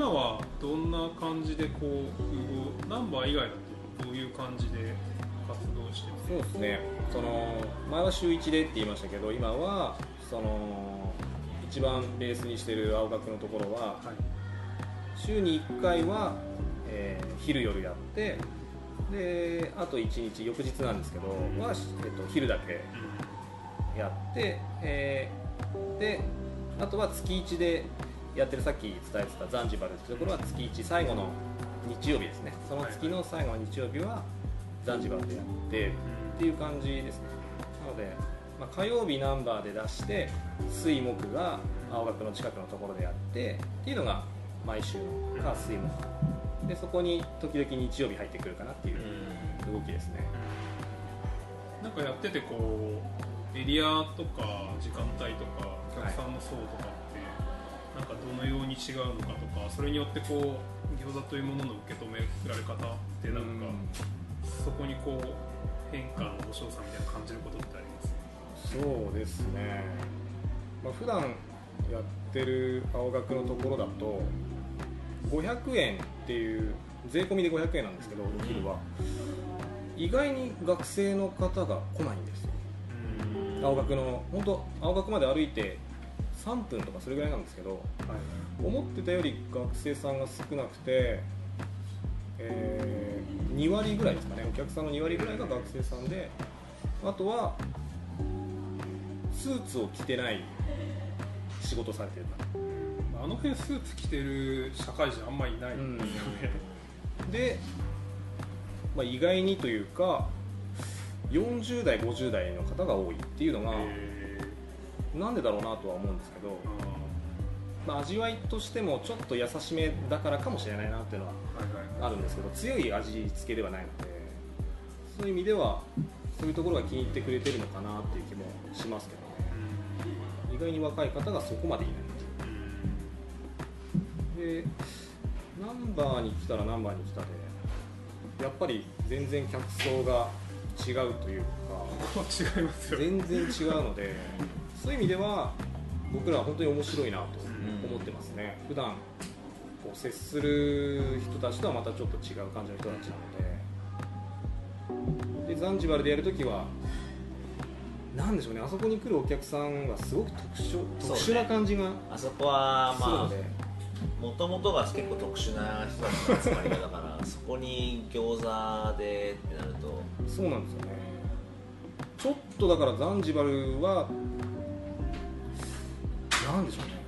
今はどんな感じでこうナンバー以外だとどういう感じで活動してそうですね。その前は週1でって言いましたけど今はその一番ベースにしてる青学のところは、はい、週に1回は、えー、昼夜やってであと1日翌日なんですけど、は、えっと、昼だけやって、えー、であとは月1でやってるさっき伝えてたザンジバルっていうところは月1最後の日曜日ですね。その月の最後の日曜日はザンジバルでやってっていう感じですね。なので、まあ、火曜日ナンバーで出して水木が青学の近くのところでやってっていうのが毎週の火水木。でそこに時々日曜日入ってくるかなっていう動きですね、なんかやっててこうエリアとか時間帯とかお客さんの層とか。って、なんかどのように違うのかとかそれによってこう餃子というものの受け止められ方ってなんか、そこにこう変化の面白さみたいな感じることってあります？そうですね、まあ、普段やってる青学のところだと500円っていう税込みで500円なんですけどお昼は。意外に学生の方が来ないんですよ。青学の本当青学まで歩いて3分とかそれぐらいなんですけど、はい、思ってたより学生さんが少なくて、えー、2割ぐらいですかね。お客さんの2割ぐらいが学生さんであとはスーツを着てない仕事されてるあの辺スーツ着てる社会人あんまりいない。んですよね、うん、で、まあ、意外にというか40代50代の方が多いっていうのがなんでだろうなとは思うんですけど、まあ、味わいとしてもちょっと優しめだからかもしれないなっていうのはあるんですけど強い味付けではないのでそういう意味ではそういうところが気に入ってくれてるのかなっていう気もしますけどね、意外に若い方がそこまでいないでナンバーに来たらナンバーに来たでやっぱり全然客層が違うというか 違いますよ。全然違うのでそういう意味では僕らは本当に面白いなと思ってますね、うん、普段こう接する人たちとはまたちょっと違う感じの人たちなので。でザンジバルでやるときはなんでしょうね。あそこに来るお客さんはすごく特殊,、特殊な感じがあそこはまあもともとが結構特殊な人たちの集まりだから そこに餃子でってなると。そうなんですよね。ちょっとだからザンジバルはなんでしょうね。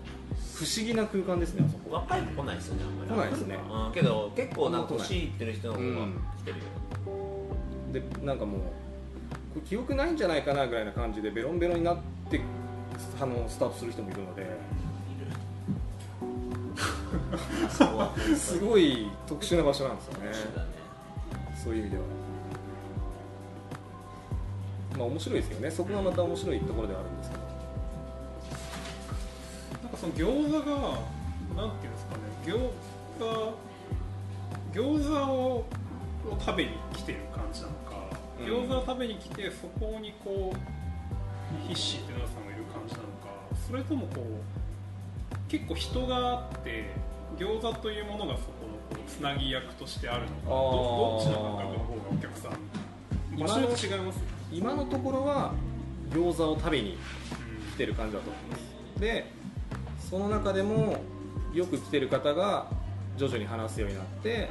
不思議な空間ですねあそこ。若い子来ないですよねあんまり。来ないですね、うん、けど結構なんか年いってる人の方が来てるよ、うん、でなんかもうこれ記憶ないんじゃないかなぐらいな感じでベロンベロンになってあのスタートする人もいるので。すごい特殊な場所なんですよね、ね、そういう意味では。まあ面白いですよね。そこがまた面白いところではあるんですけど、その餃子がなんていうんですかね餃子餃子を食べに来てる感じなのか、うん、餃子を食べに来てそこにこう必死って奈さんがいる感じなのかそれともこう結構人があって餃子というものがそこのこうつなぎ役としてあるのかどっちの感覚の方がお客さん場所に違います今のところは餃子を食べに来てる感じだと思います、でその中でもよく来てる方が徐々に話すようになって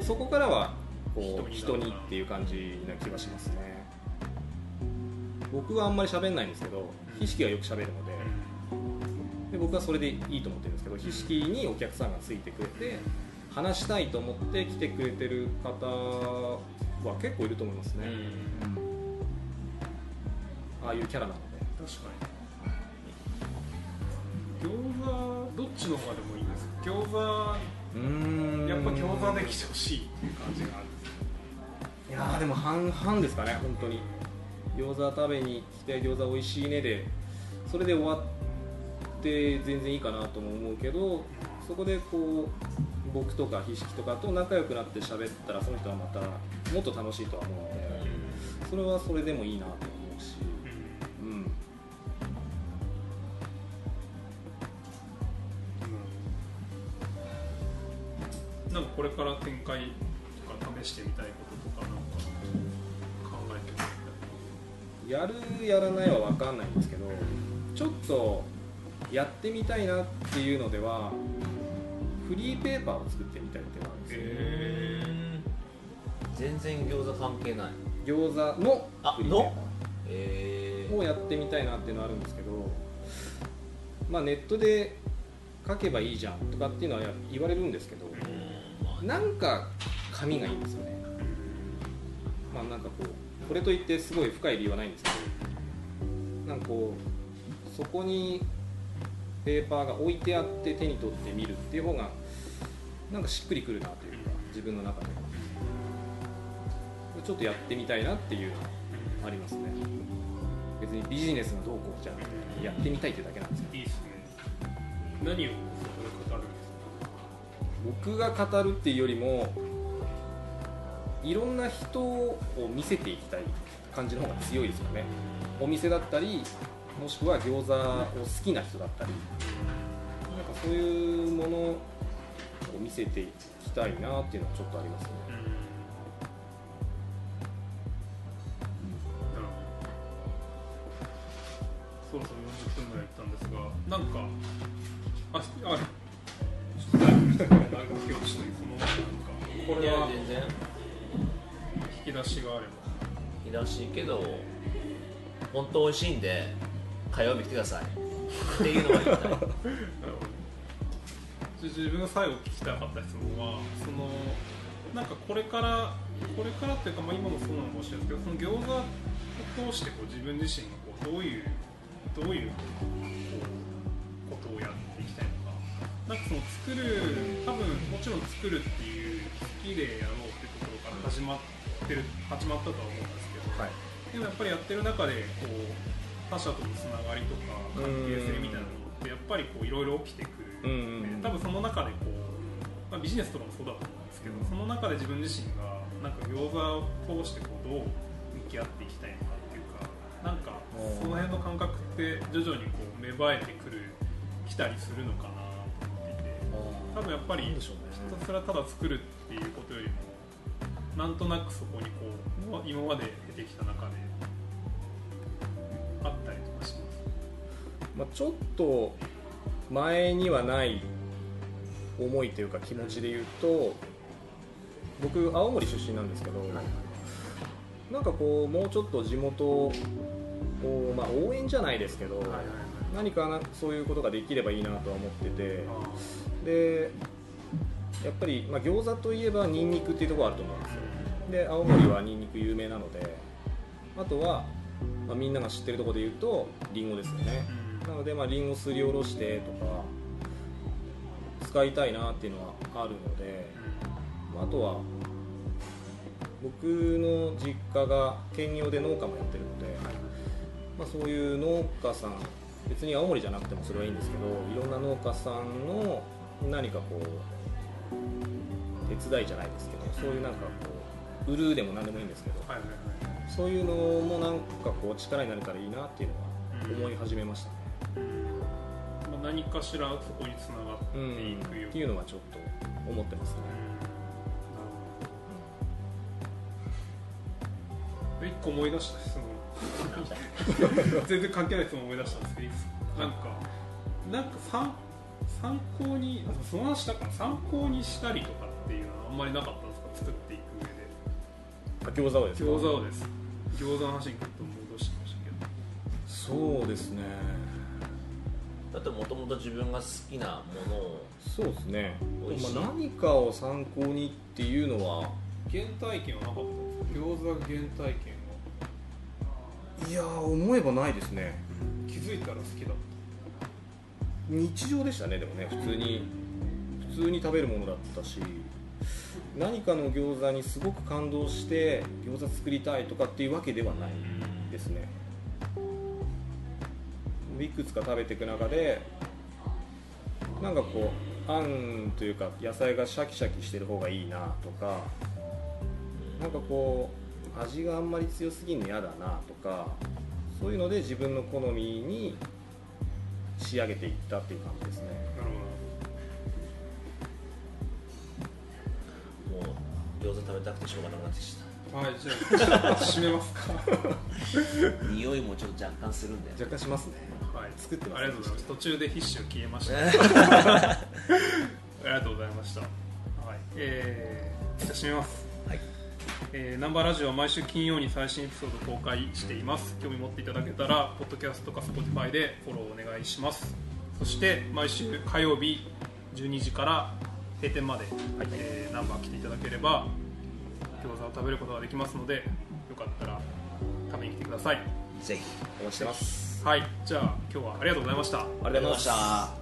そこからはこう人にっていう感じな気がしますね。僕はあんまり喋んないんですけどひしきはよく喋るのでで僕はそれでいいと思ってるんですけど筆式にお客さんがついてくれて話したいと思って来てくれてる方は結構いると思いますね、ああいうキャラなので。確かに餃子どっちの方がでもいいですか？餃子うん。やっぱ餃子で来てほしいっていう感じがあるいやでも半々ですかね本当に。餃子食べに来て餃子美味しいねで。それで終わっって全然いいかなとも思うけどそこでこう僕とか筆式とかと仲良くなって喋ったらその人はまたもっと楽しいとは思うのでそれはそれでもいいなとこれから展開とか試してみたいこととかなんか考えてみたやるやらないは分かんないんですけどちょっとやってみたいなっていうのではフリーペーパーを作ってみたいっていうのがあるんですよ、え全然餃子関係ない。餃子のあフリーペーパの？えー。をやってみたいなっていうのはあるんですけど、まあ、ネットで書けばいいじゃんとかっていうのは言われるんですけどなんか紙がいいんですよね。まあなんかこうこれといってすごい深い理由はないんですけどなんかこうそこにペーパーが置いてあって手に取って見るっていう方がなんかしっくりくるなというか自分の中でちょっとやってみたいなっていうのはありますね。別にビジネスがどうこうじゃなくてやってみたいってだけなんですよいいっすね。何を？僕が語るっていうよりもいろんな人を見せていきたい感じの方が強いですよね。お店だったりもしくは餃子を好きな人だったり。なんかそういうものを見せていきたいなっていうのはちょっとありますね。そろそろ40分ぐらいいったんですがなんかああれちょっといぶ長きをしてそのなんかこれは全然。引き出しがあれば。引き出しけど本当美味しいんで火曜日来てください。っていうのは言いたい自分が最後聞きたかった質問はそのなんかこれからこれからっていうか、まあ、今もそうなのかもしれないですけどその餃子を通してこう自分自身がこうどういうどういうなんかその作る多分もちろん作るっていう好きでやろうっていうところから始まってる始まったとは思うんですけど、はい。でもやっぱりやってる中でこう他者とのつながりとか関係性みたいなのってやっぱりこういろいろ起きてくるうんうん。ので多分その中でこう、まあ、ビジネスとかもそうだと思うんですけどその中で自分自身がなんか餃子を通してこうどう向き合っていきたいのかっていうかなんかその辺の感覚って徐々にこう芽生えてくるきたりするのかな多分やっぱりひなんでしょうね。たすらただ作るっていうことよりもなんとなくそこにこう今まで出てきた中であったりとかします。まあ、ちょっと前にはない思いというか気持ちで言うと僕青森出身なんですけど、なんかこうもうちょっと地元を、まあ、応援じゃないですけど、何かなそういうことができればいいなとは思っててでやっぱり、まあ、餃子といえばニンニクっていうところあると思うんですよ。で青森はニンニク有名なのであとは、まあ、みんなが知ってるところで言うとリンゴですよね。なので、まあ、リンゴすりおろしてとか使いたいなっていうのはあるので、まああとは僕の実家が兼業で農家もやってるので、まあ、そういう農家さん別に青森じゃなくてもそれはいいんですけどいろんな農家さんの何かこう手伝いじゃないですけどそういうなんかこう売るでも何でもいいんですけどはいはいはい。そういうのもなんかこう力になれたらいいなっていうのは思い始めましたね。まあ、何かしらそこにつながってうん、いくよっていうのはちょっと思ってますね。うん。一個思い出した質問 全然関係ない質問思い出したんですけどなんか。なんか参参考にその話したかな参考にしたりとかっていうのはあんまりなかったんですか作っていく上で。あ餃子をですか？餃子をです。餃子の話にちょっと戻してましたけど。そうですね。だってもともと自分が好きなものを。そうですね。美味しいまあ、何かを参考にっていうのは原体験はなかった餃子原体験は。いやー思えばないですね。気づいたら好きだっ日常でしたねでもね普通に普通に食べるものだったし何かの餃子にすごく感動して餃子作りたいとかっていうわけではないですね。いくつか食べていく中でなんかこうあんというか野菜がシャキシャキしてる方がいいなとかなんかこう味があんまり強すぎるの嫌だなとかそういうので自分の好みに仕上げていったっていう感じですね。たなるほ餃子食べたくてしょうがなくなってきた。はいじゃあ閉めますか。匂いもちょっと若干するんで。若干しますね。はい。作ってます。ありがとうございます。途中で必死を消えました。ありがとうございました。はい。えー、じゃあ締めます。はいえー、ナンバーラジオは毎週金曜に最新エピソード公開しています。興味持っていただけたらポッドキャストか Spotify でフォローお願いします。そして毎週火曜日12時から閉店まで、えーナンバー来ていただければ餃子を食べることができますのでよかったら食べに来てください。ぜひお待ちしてます。はい。じゃあ今日はありがとうございました。ありがとうごございました